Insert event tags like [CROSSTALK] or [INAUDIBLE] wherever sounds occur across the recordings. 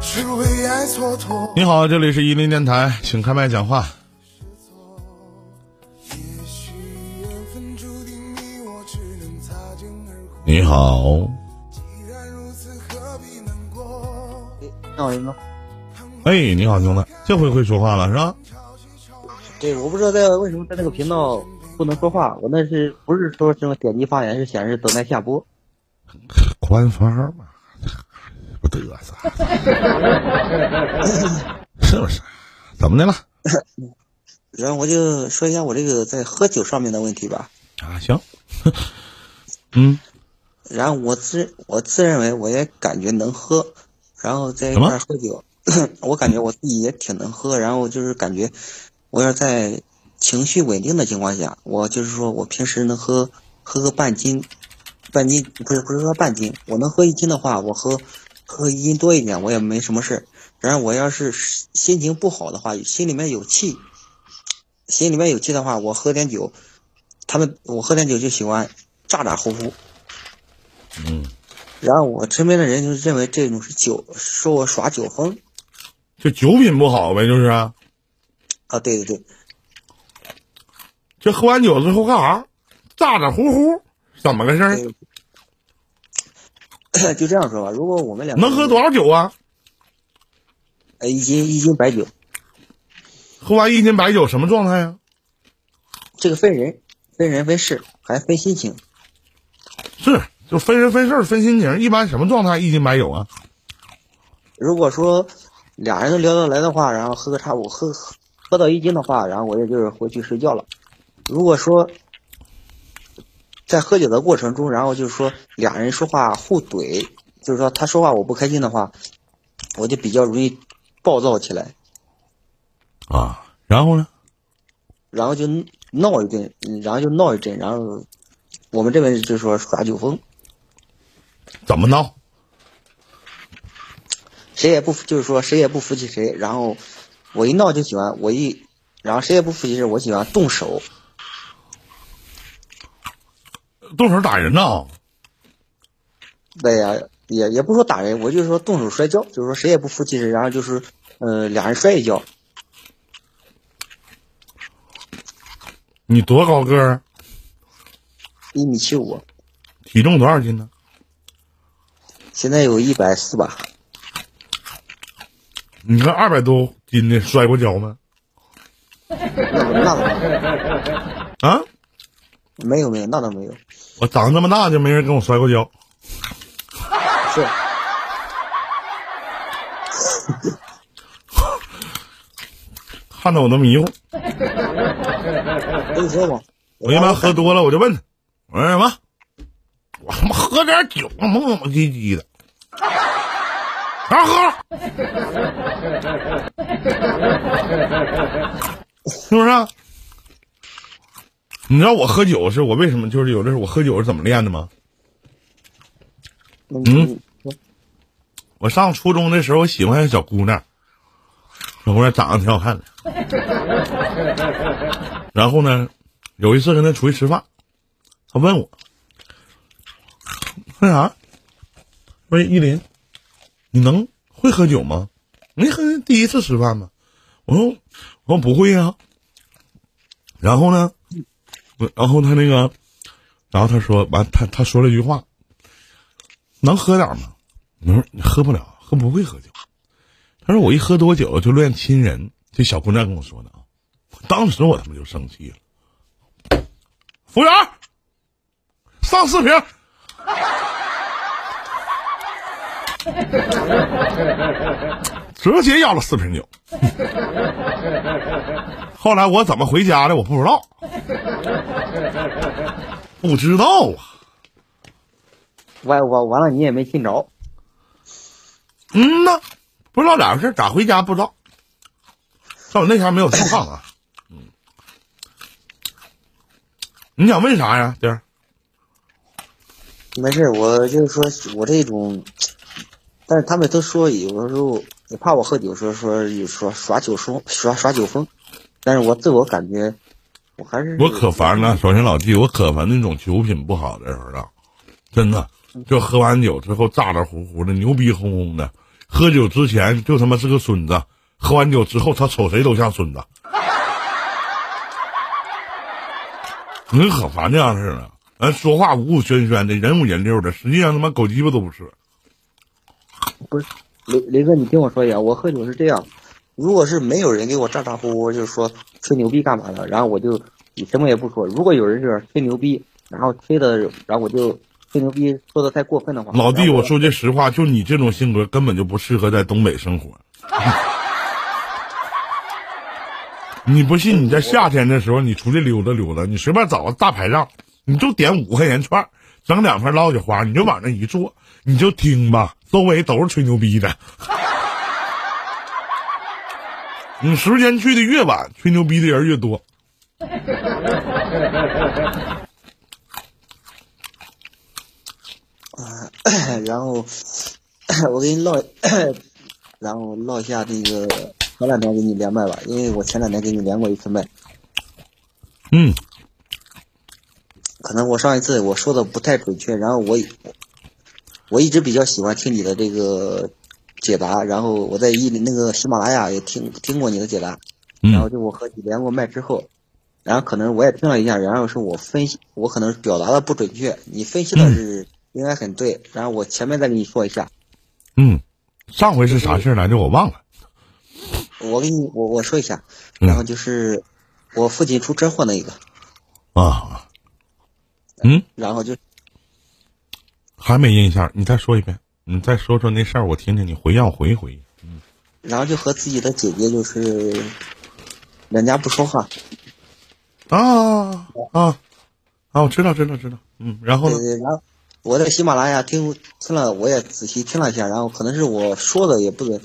是为爱蹉跎。你好，这里是伊林电台，请开麦讲话。也许缘分注定你我只能擦肩而过。你好，既然如此，何必难过？你好，林哥。哎，你好，兄弟，这回会说话了是吧？对，我不知道在为什么在那个频道不能说话，我那是不是说什么点击发言，是显示等待下播。[LAUGHS] 官方嘛，不嘚瑟，[LAUGHS] 是不是？怎么的了？[LAUGHS] 然后我就说一下我这个在喝酒上面的问题吧。啊，行，[LAUGHS] 嗯，然后我自我自认为我也感觉能喝，然后在一块儿喝酒，[COUGHS] 我感觉我自己也挺能喝，然后就是感觉我要在情绪稳定的情况下，我就是说我平时能喝喝个半斤，半斤不是不是说半斤，我能喝一斤的话，我喝喝一斤多一点我也没什么事儿。然后我要是心情不好的话，心里面有气，心里面有气的话，我喝点酒，他们我喝点酒就喜欢咋咋呼呼。嗯，然后我身边的人就认为这种是酒，说我耍酒疯这酒品不好呗，就是啊，啊，对对对，这喝完酒之后干啥？咋咋呼呼，怎么个事儿？对就这样说吧。如果我们两个能喝多少酒啊？呃一斤一斤白酒，喝完一斤白酒什么状态呀？这个分人，分人分事，还分心情。是，就分人分事儿分心情。一般什么状态一斤白酒啊？如果说俩人都聊得来的话，然后喝个差不喝喝到一斤的话，然后我也就是回去睡觉了。如果说在喝酒的过程中，然后就是说俩人说话互怼，就是说他说话我不开心的话，我就比较容易暴躁起来。啊，然后呢？然后就闹一顿，嗯然后就闹一阵，然后我们这边就说耍酒疯，怎么闹？谁也不服就是说谁也不服气谁，然后我一闹就喜欢我一，然后谁也不服气谁，我喜欢动手，动手打人呐？对呀，也也不说打人，我就是说动手摔跤，就是说谁也不服气谁，然后就是呃俩人摔一跤，你多高个儿？一米七五，体重多少斤呢？现在有一百四吧，你看二百多斤的摔过跤吗？[LAUGHS] 那那倒啊，没有没有，那倒没有，我长这么大就没人跟我摔过跤。是 [LAUGHS] 看得我都迷糊。跟你说吧，我一般喝多了，我就问他，我说什么？我他妈喝点酒，磨磨唧唧的，啥喝？[LAUGHS] 是不是啊？你知道我喝酒是我为什么就是有的时候我喝酒是怎么练的吗？嗯，我上初中的时候，我喜欢小姑娘，小姑娘长得挺好看的。[LAUGHS] 然后呢，有一次跟她出去吃饭，她问我，说啥？说依林，你能会喝酒吗？你喝第一次吃饭吗？我说我说不会呀、然后呢，我然后他那个，然后他说完，他他说了一句话，能喝点吗？我说你喝不了，喝不会喝酒。他说我一喝多酒就乱亲人。这小姑娘跟我说的啊，当时我他妈就生气了。服务员，上四瓶。[LAUGHS] 直接要了四瓶酒。[LAUGHS] 后来我怎么回家的，我不知道，不知道啊。完完完了你也没信着，嗯呐，不知道咋回事，咋回家不知道。但我那天没有电话啊。嗯，你想问啥呀，弟儿？没事，我就是说我这种，但是他们都说有的时候也怕我喝酒，说说有说耍酒疯耍耍酒疯，但是我自我感觉我还是我可烦了。首先，老弟，我可烦那种酒品不好的人了，真的，就喝完酒之后咋咋呼呼的、牛逼哄哄的，喝酒之前就他妈是个孙子，喝完酒之后他瞅谁都像孙子。你可烦这样式的，咱说话五五喧喧的，人五人六的，实际上他妈狗鸡巴都不是。不是雷雷哥，你听我说一下，我喝酒是这样，如果是没有人给我咋咋呼呼，就是说吹牛逼干嘛的，然后我就什么也不说。如果有人就是吹牛逼，然后吹的，然后我就吹牛逼说的太过分的话，老弟，我说句实话，就你这种性格根本就不适合在东北生活。[LAUGHS] 你不信？你在夏天的时候，你出去溜达溜达，你随便找个大排档，你就点五块钱串儿，整两份 lauj 花，你就往那一坐，你就听吧，周围都是吹牛逼的。你时间去的越晚，吹牛逼的人越多。然后我给你唠，然后唠一下那个前两天给你连麦吧，因为我前两天给你连过一次麦，嗯，可能我上一次我说的不太准确，然后我我一直比较喜欢听你的这个解答，然后我在一那个喜马拉雅也听听过你的解答，然后就我和你连过麦之后，然后可能我也听了一下，然后是我分析我可能表达的不准确，你分析的是应该很对，然后我前面再跟你说一下，嗯，上回是啥事儿来着？我忘了。我给你我我说一下，嗯然后就是我父亲出车祸那一个，啊，嗯，然后就还没印象，你再说一遍，你再说说那事儿，我听听，你回让我回忆回忆。然后就和自己的姐姐就是两家不说话，啊啊啊！我知道，知道，知道。嗯，然后呢？对对，然后我在喜马拉雅听听了，我也仔细听了一下，然后可能是我说的也不准，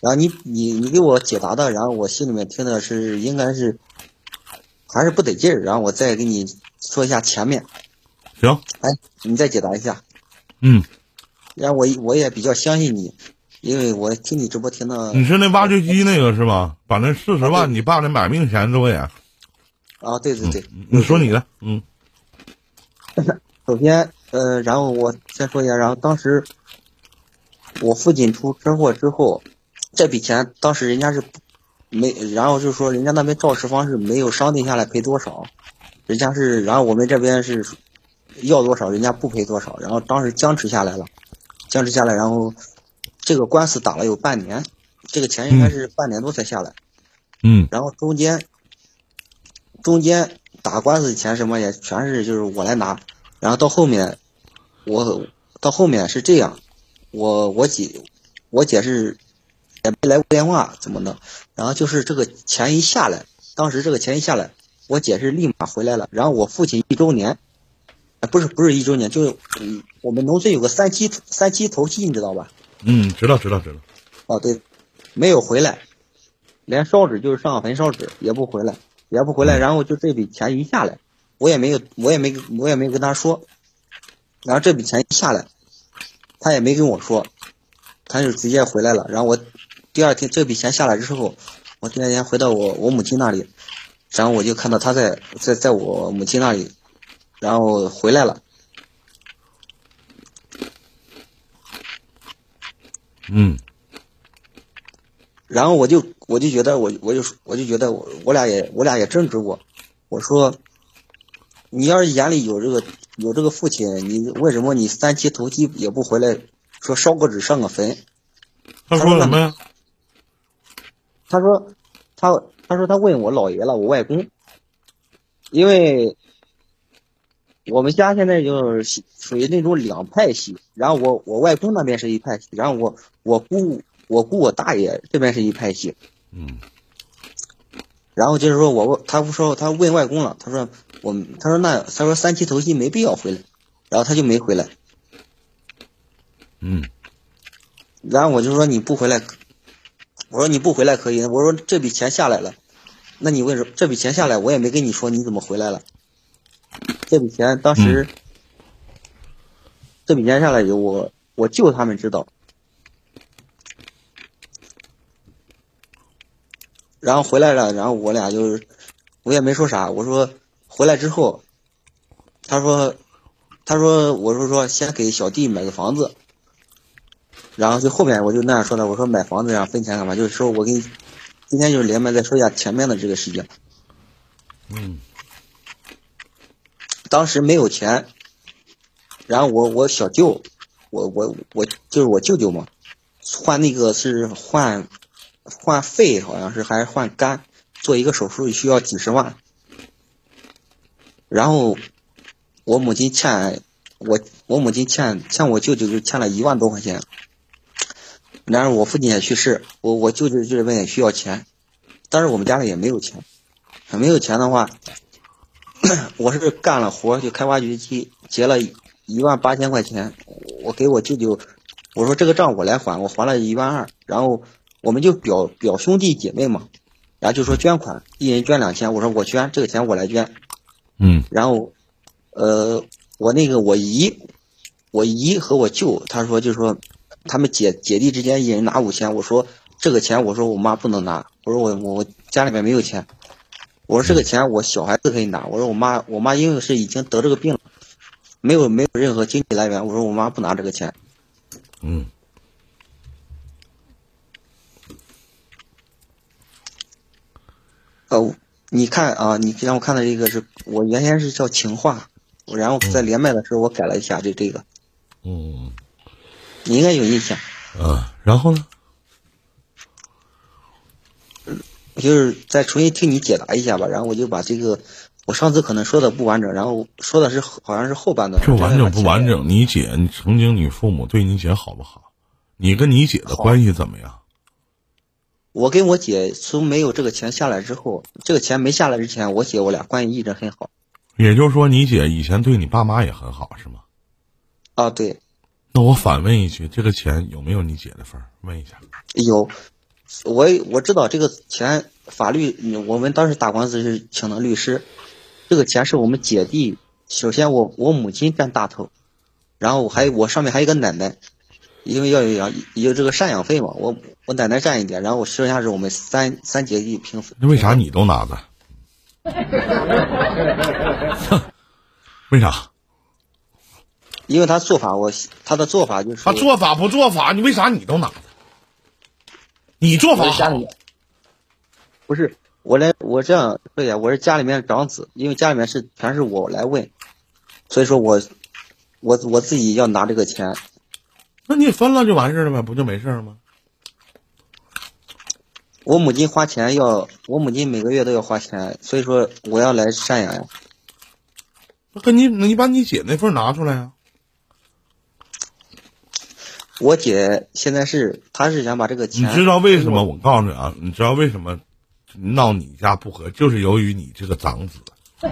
然后你你你给我解答的，然后我心里面听的是应该是还是不得劲儿，然后我再给你说一下前面，行，哎，你再解答一下，嗯，然后我我也比较相信你，因为我听你直播听到你是那挖掘机那个是吧？把那四十万你爸那买命钱都给。啊，对对对，你说你的，嗯 [LAUGHS] 首先，呃，然后我先说一下，然后当时我父亲出车祸之后，这笔钱当时人家是没，然后就是说人家那边肇事方是没有商定下来赔多少，人家是，然后我们这边是要多少，人家不赔多少，然后当时僵持下来了，僵持下来，然后这个官司打了有半年，这个钱应该是半年多才下来，嗯。然后中间中间打官司的钱什么也全是就是我来拿，然后到后面我到后面是这样，我我姐我姐是也没来过电话怎么的，然后就是这个钱一下来，当时这个钱一下来，我姐是立马回来了，然后我父亲一周年，啊不是不是一周年，就是嗯我们农村有个三七三七头七你知道吧？嗯，知道知道知道。哦，对，没有回来，连烧纸就是上坟烧纸也不回来，也不回来，然后就这笔钱一下来，我也没有，我也没，我也没跟他说，然后这笔钱一下来，他也没跟我说，他就直接回来了，然后我第二天这笔钱下来之后，我第二天回到我我母亲那里，然后我就看到他在在在我母亲那里，然后回来了，嗯。然后我就我就觉得我我就我就觉得我我俩也我俩也争执过，我说，你要是眼里有这个有这个父亲，你为什么你三七头七也不回来，说烧个纸上个坟？他说什么呀？他说他他说他问我姥爷了，我外公，因为我们家现在就是属于那种两派系，然后我我外公那边是一派系，然后我我姑我姑我大爷这边是一派系，嗯然后就是说我问他不说他问外公了，他说我他说那他说三七头七没必要回来，然后他就没回来，嗯然后我就说你不回来，我说你不回来可以，我说这笔钱下来了，那你为什么这笔钱下来我也没跟你说你怎么回来了？这笔钱当时、这笔钱下来以后，我我舅他们知道，然后回来了，然后我俩就是我也没说啥，我说回来之后，他说他说我说说先给小弟买个房子，然后就后面我就那样说的，我说买房子呀分钱干嘛？就是说我给你今天就是连麦再说一下前面的这个事情。嗯，当时没有钱，然后我我小舅，我我我就是我舅舅嘛，换那个是换换肺，好像是还是换肝，做一个手术需要几十万。然后我母亲欠我我母亲欠欠我舅舅就欠了一万多块钱。然后我父亲也去世，我我舅舅这边也需要钱，但是我们家里也没有钱，没有钱的话，[CLEARS THROAT] 我是干了活就开挖掘机结了一万八千块钱，我给我舅舅，我说这个账我来还，我还了一万二，然后我们就表表兄弟姐妹嘛，然后就说捐款，一人捐两千，我说我捐这个钱我来捐，嗯，然后，呃，我那个我姨，我姨和我舅，他说就说。他们姐姐弟之间一人拿五千，我说这个钱，我说我妈不能拿，我说我我家里面没有钱，我说这个钱我小孩子可以拿，我说我妈我妈因为是已经得这个病了，没有没有任何经济来源，我说我妈不拿这个钱。嗯。哦，你看啊，你让我看的这个是我原先是叫情话，然后在连麦的时候我改了一下，这这个。嗯。你应该有印象，啊，然后呢？就是再重新听你解答一下吧，然后我就把这个，我上次可能说的不完整，然后说的是好像是后半段。这完整不完整？你姐，你曾经你父母对你姐好不好？你跟你姐的关系怎么样？我跟我姐从没有这个钱下来之后，这个钱没下来之前，我姐我俩关系一直很好。也就是说，你姐以前对你爸妈也很好，是吗？啊，对。那我反问一句，这个钱有没有你姐的份儿？问一下。有，我我知道这个钱，法律我们当时打官司是请的律师，这个钱是我们姐弟。首先我我母亲占大头，然后我还有我上面还有一个奶奶，因为要有养有这个赡养费嘛，我我奶奶占一点，然后剩下是我们三三姐弟平分。那为啥你都拿着？为啥？因为他做法，我他的做法就是他做法不做法，你为啥你都拿着？你做法好，不是我来我这样对呀，我是家里面长子，因为家里面是全是我来问，所以说我我我自己要拿这个钱，那你分了就完事了呗，不就没事了吗？我母亲花钱要，我母亲每个月都要花钱，所以说我要来赡养呀。那跟你，你把你姐那份拿出来呀。我姐现在是，她是想把这个钱。你知道为什么？我告诉你啊，你知道为什么闹你家不和？就是由于你这个长子。[LAUGHS]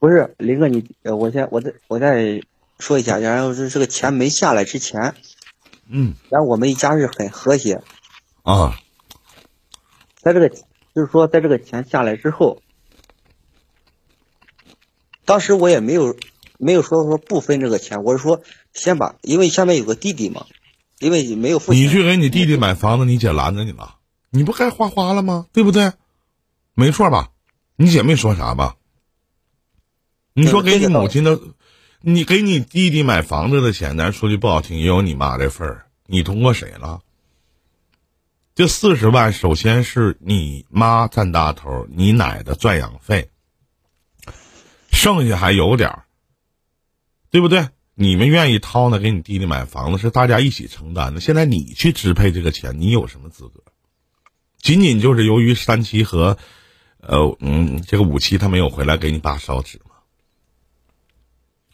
不是林哥，你我先我再我再说一下，然后是这个钱没下来之前，嗯，然后我们一家是很和谐啊，在这个就是说，在这个钱下来之后，当时我也没有。没有说说不分这个钱，我是说先把，因为下面有个弟弟嘛，因为你没有父亲。你去给你弟弟买房子，你姐拦着你了，你不该花花了吗？对不对？没错吧？你姐没说啥吧？你说给你母亲的，你给你弟弟买房子的钱，咱说句不好听，也有你妈这份儿。你通过谁了？这四十万，首先是你妈占大头，你奶的赡养费，剩下还有点儿。对不对？你们愿意掏呢，给你弟弟买房子是大家一起承担的。现在你去支配这个钱，你有什么资格？仅仅就是由于三七和，呃，嗯，这个五七他没有回来给你爸烧纸吗？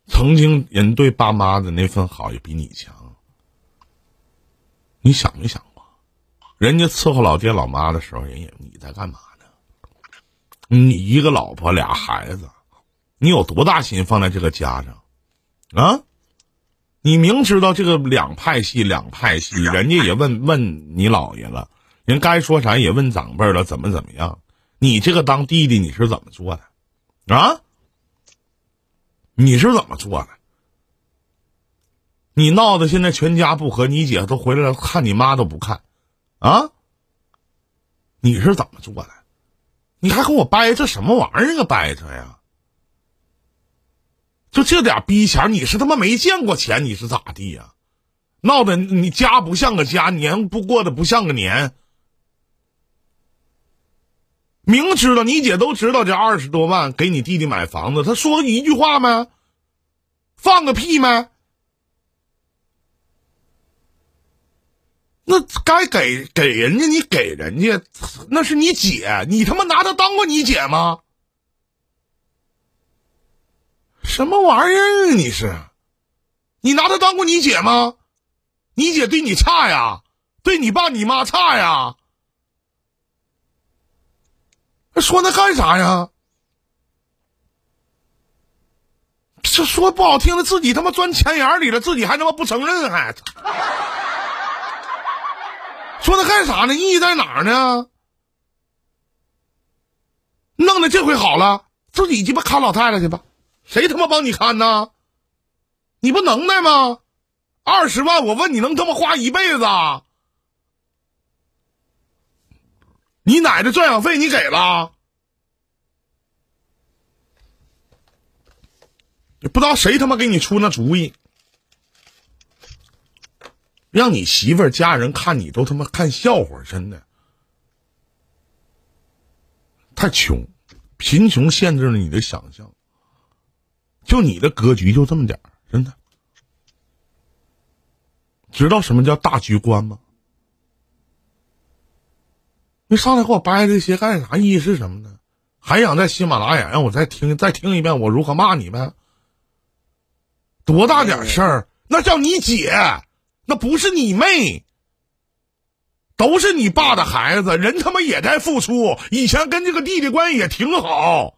曾经人对爸妈的那份好也比你强。你想没想过，人家伺候老爹老妈的时候，人也你在干嘛呢？你一个老婆俩孩子，你有多大心放在这个家上？啊，你明知道这个两派系，两派系，人家也问问你姥爷了，人该说啥也问长辈了，怎么怎么样？你这个当弟弟你是怎么做的？啊？你是怎么做的？你闹的现在全家不和，你姐都回来了，看你妈都不看，啊？你是怎么做的？你还跟我掰扯什么玩意儿啊？掰扯呀？就这点逼钱，你是他妈没见过钱，你是咋地呀？闹得你家不像个家，年不过得不像个年。明知道你姐都知道这二十多万给你弟弟买房子，他说一句话没？放个屁没？那该给给人家，你给人家，那是你姐，你他妈拿她当过你姐吗？什么玩意儿啊！你是，你拿她当过你姐吗？你姐对你差呀，对你爸你妈差呀。说那干啥呀？这说不好听的，自己他妈钻钱眼里了，自己还他妈不承认，还。说他干啥呢？意义在哪儿呢？弄的这回好了，自己鸡巴看老太太去吧，谁他妈帮你看呢？你不能耐吗？二十万，我问你能他妈花一辈子？你奶的赡养费你给了？也不知道谁他妈给你出那主意。让你媳妇儿家人看你都他妈看笑话，真的太穷，贫穷限制了你的想象。就你的格局就这么点儿，真的。知道什么叫大局观吗？你上来给我掰这些干啥？意义是什么呢？还想在喜马拉雅让我再听再听一遍我如何骂你呗？多大点事儿？那叫你姐。那不是你妹，都是你爸的孩子，人他妈也在付出。以前跟这个弟弟关系也挺好，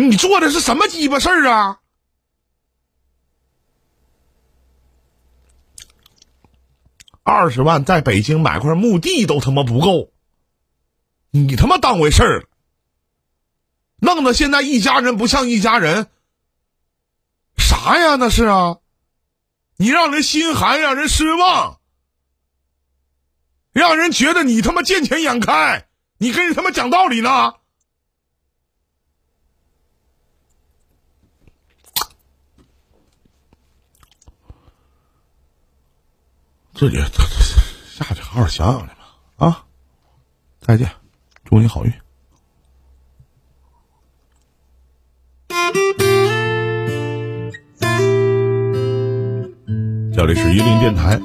你做的是什么鸡巴事儿啊？二十万在北京买块墓地都他妈不够，你他妈当回事儿？弄得现在一家人不像一家人，啥呀？那是啊。你让人心寒，让人失望，让人觉得你他妈见钱眼开，你跟人他妈讲道理呢？自己下去好好想想去吧。啊，再见，祝你好运。这里是榆林电台